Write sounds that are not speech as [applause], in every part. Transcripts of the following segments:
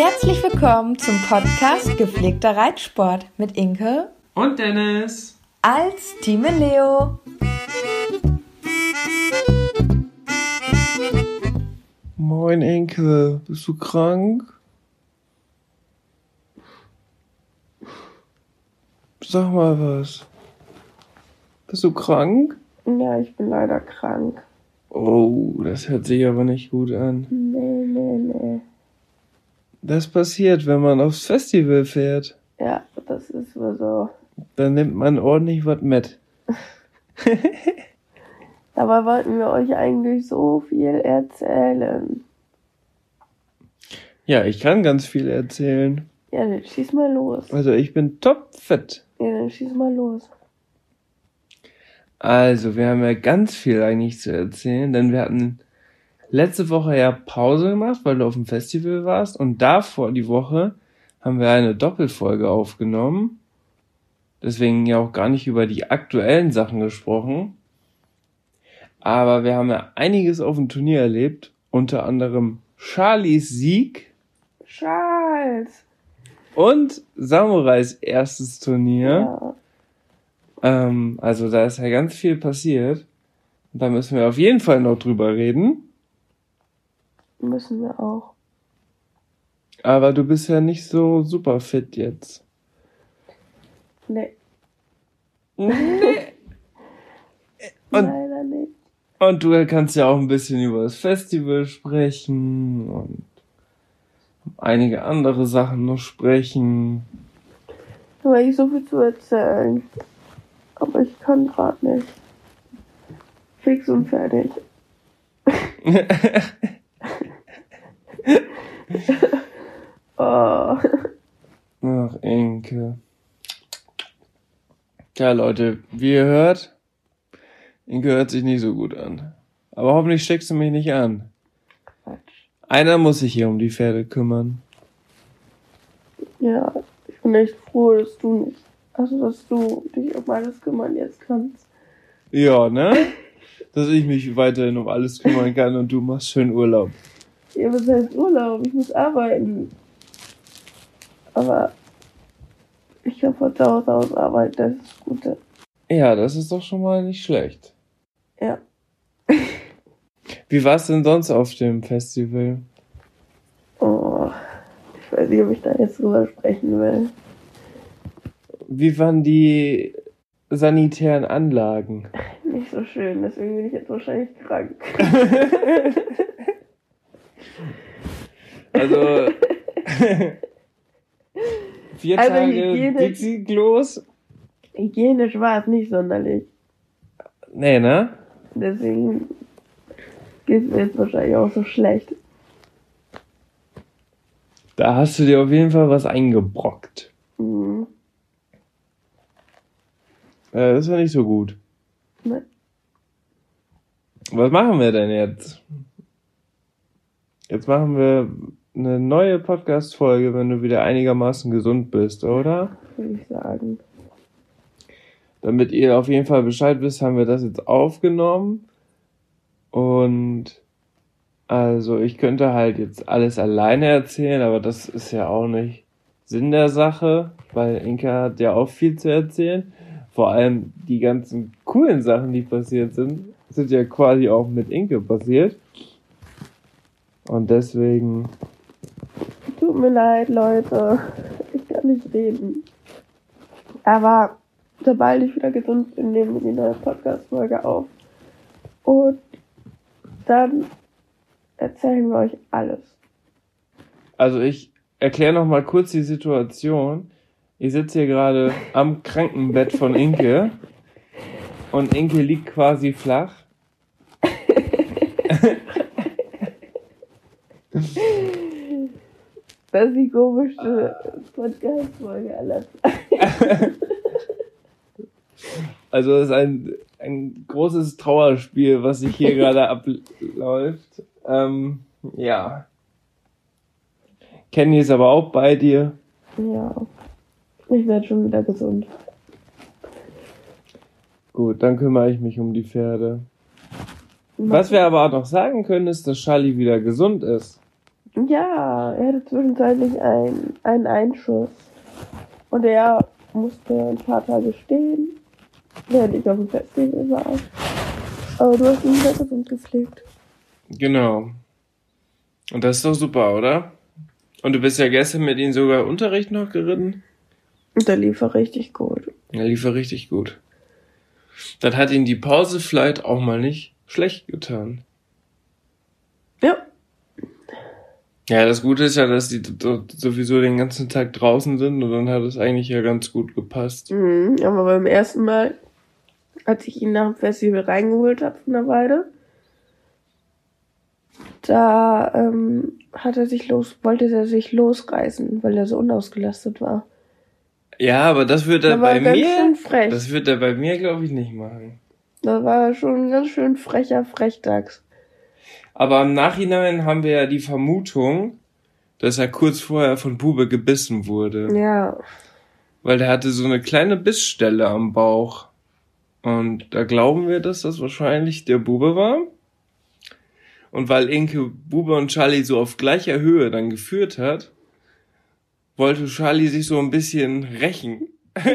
Herzlich willkommen zum Podcast Gepflegter Reitsport mit Inke und Dennis als Team Leo. Moin Inke, bist du krank? Sag mal was. Bist du krank? Ja, ich bin leider krank. Oh, das hört sich aber nicht gut an. Nee. Das passiert, wenn man aufs Festival fährt. Ja, das ist wohl so. Dann nimmt man ordentlich was mit. [laughs] Dabei wollten wir euch eigentlich so viel erzählen. Ja, ich kann ganz viel erzählen. Ja, dann schieß mal los. Also ich bin topfit. Ja, dann schieß mal los. Also, wir haben ja ganz viel eigentlich zu erzählen, denn wir hatten letzte Woche ja Pause gemacht, weil du auf dem Festival warst und davor die Woche haben wir eine Doppelfolge aufgenommen. Deswegen ja auch gar nicht über die aktuellen Sachen gesprochen. Aber wir haben ja einiges auf dem Turnier erlebt, unter anderem Charlies Sieg. Charles! Und Samurais erstes Turnier. Ja. Ähm, also da ist ja ganz viel passiert. Da müssen wir auf jeden Fall noch drüber reden. Müssen wir auch. Aber du bist ja nicht so super fit jetzt. Nee. Nee. [laughs] Und, Leider nicht. Und du kannst ja auch ein bisschen über das Festival sprechen und einige andere Sachen noch sprechen. Da habe ich so viel zu erzählen. Aber ich kann gerade nicht. Fix und fertig. [laughs] [laughs] oh. Ach, Inke. Ja, Leute, wie ihr hört, Inke hört sich nicht so gut an. Aber hoffentlich steckst du mich nicht an. Quatsch. Einer muss sich hier um die Pferde kümmern. Ja, ich bin echt froh, dass du nicht, also dass du dich um alles kümmern jetzt kannst. Ja, ne? dass ich mich weiterhin um alles kümmern kann und du machst schön Urlaub. Was heißt Urlaub? Ich muss arbeiten. Aber ich kann von zu Hause aus arbeiten, das ist das Gute. Ja, das ist doch schon mal nicht schlecht. Ja. Wie war es denn sonst auf dem Festival? Oh, ich weiß nicht, ob ich da jetzt drüber sprechen will. Wie waren die sanitären Anlagen? Nicht so schön, deswegen bin ich jetzt wahrscheinlich krank. [laughs] also [laughs] vier also Tage Hygiene, Dixie-Klos. Hygienisch war es nicht sonderlich. Nee, ne? Deswegen geht es mir jetzt wahrscheinlich auch so schlecht. Da hast du dir auf jeden Fall was eingebrockt. Mhm. Äh, das ist ja nicht so gut. Nee. Was machen wir denn jetzt? Jetzt machen wir eine neue Podcast-Folge, wenn du wieder einigermaßen gesund bist, oder? Würde ich sagen. Damit ihr auf jeden Fall Bescheid wisst, haben wir das jetzt aufgenommen. Und also ich könnte halt jetzt alles alleine erzählen, aber das ist ja auch nicht Sinn der Sache, weil Inka hat ja auch viel zu erzählen. Vor allem die ganzen coolen Sachen, die passiert sind, sind ja quasi auch mit Inke passiert. Und deswegen. Tut mir leid, Leute. Ich kann nicht reden. Aber sobald ich wieder gesund bin, nehmen wir die neue Podcast-Folge auf. Und dann erzählen wir euch alles. Also ich erkläre noch mal kurz die Situation. Ich sitze hier gerade am Krankenbett von Inke und Inke liegt quasi flach. [laughs] Das ist die komischste Podcast-Folge aller Zeiten. Also es ist ein, ein großes Trauerspiel, was sich hier gerade [laughs] abläuft. Ähm, ja. Kenny ist aber auch bei dir. Ja. Ich werde schon wieder gesund. Gut, dann kümmere ich mich um die Pferde. Was wir aber auch noch sagen können, ist, dass Charlie wieder gesund ist. Ja, er hatte zwischenzeitlich ein, einen Einschuss. Und er musste ein paar Tage stehen, während ich auf dem Festival war. Aber du hast ihn wieder gesund gepflegt. Genau. Und das ist doch super, oder? Und du bist ja gestern mit ihm sogar Unterricht noch geritten? Und der lief er richtig gut. Er lief er richtig gut. Dann hat ihn die Pause vielleicht auch mal nicht schlecht getan. Ja. Ja, das Gute ist ja, dass die sowieso den ganzen Tag draußen sind und dann hat es eigentlich ja ganz gut gepasst. Mhm, aber beim ersten Mal, als ich ihn nach dem Festival reingeholt habe von der Weide, da ähm, hat er sich los, wollte er sich losreißen, weil er so unausgelastet war. Ja, aber das wird er Da bei mir, das wird er bei mir, glaube ich, nicht machen. Da war er schon ein ganz schön frecher Frechdachs. Aber im Nachhinein haben wir ja die Vermutung, dass er kurz vorher von Bube gebissen wurde. Ja. Weil der hatte so eine kleine Bissstelle am Bauch. Und da glauben wir, dass das wahrscheinlich der Bube war. Und weil Inke Bube und Charlie so auf gleicher Höhe dann geführt hat, wollte Charlie sich so ein bisschen rächen. [laughs]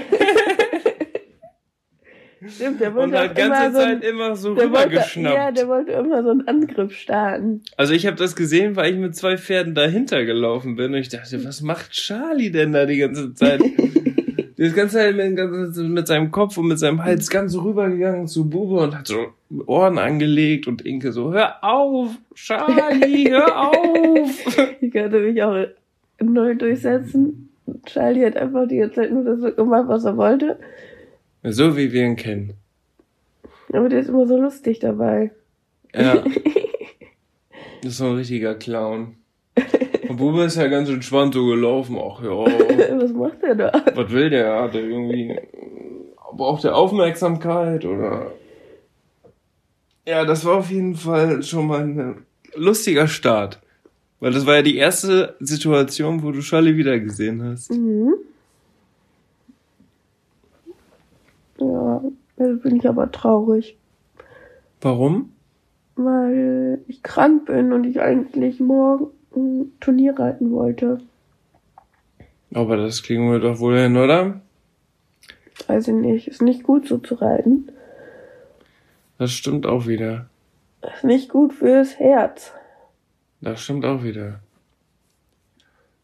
Stimmt, der wollte Und hat ganze immer so ein- Zeit immer so wollte, rübergeschnappt. ja, der wollte immer so einen Angriff starten. Also ich habe das gesehen, weil ich mit zwei Pferden dahinter gelaufen bin und ich dachte, was macht Charlie denn da die ganze Zeit? [laughs] Der ist ganze Zeit mit, mit seinem Kopf und mit seinem Hals ganz rübergegangen zu Bube und hat so Ohren angelegt und Inke so, hör auf, Charlie, hör [laughs] auf. Ich konnte mich auch neu durchsetzen. Charlie hat einfach die ganze Zeit nur das gemacht, was er wollte. So wie wir ihn kennen. Aber der ist immer so lustig dabei. Ja. [laughs] Das ist so ein richtiger Clown. Und Bube ist ja ganz entspannt so gelaufen. Ach ja, [laughs] was macht er da? was will der? Hat er irgendwie, braucht er Aufmerksamkeit oder? Ja, das war auf jeden Fall schon mal ein lustiger Start. Weil das war ja die erste Situation, wo du Charlie wiedergesehen hast. Mhm. Ja, jetzt bin ich aber traurig, Warum? weil ich krank bin und ich eigentlich morgen ein Turnier reiten wollte. Aber das kriegen wir doch wohl hin, oder? Weiß ich nicht, ist nicht gut so zu reiten. Das stimmt auch wieder. Ist nicht gut fürs Herz. Das stimmt auch wieder.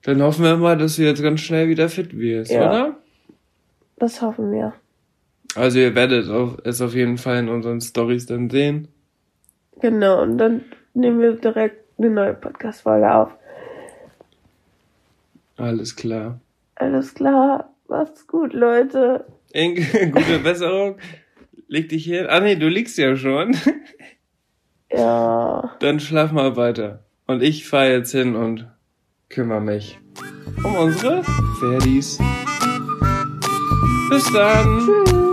Dann hoffen wir mal, dass du jetzt ganz schnell wieder fit wirst, Ja. oder? Das hoffen wir. Also ihr werdet auf- es auf jeden Fall in unseren Stories dann sehen. Genau, und dann nehmen wir direkt eine neue Podcast-Folge auf. Alles klar. Alles klar, macht's gut, Leute. Inge, [laughs] gute [laughs] Besserung. Leg dich hin. Ah nee, du liegst ja schon. [laughs] Ja, Dann schlaf mal weiter. Und ich fahr jetzt hin und kümmere mich um unsere Pferdis. Bis dann. tschüss.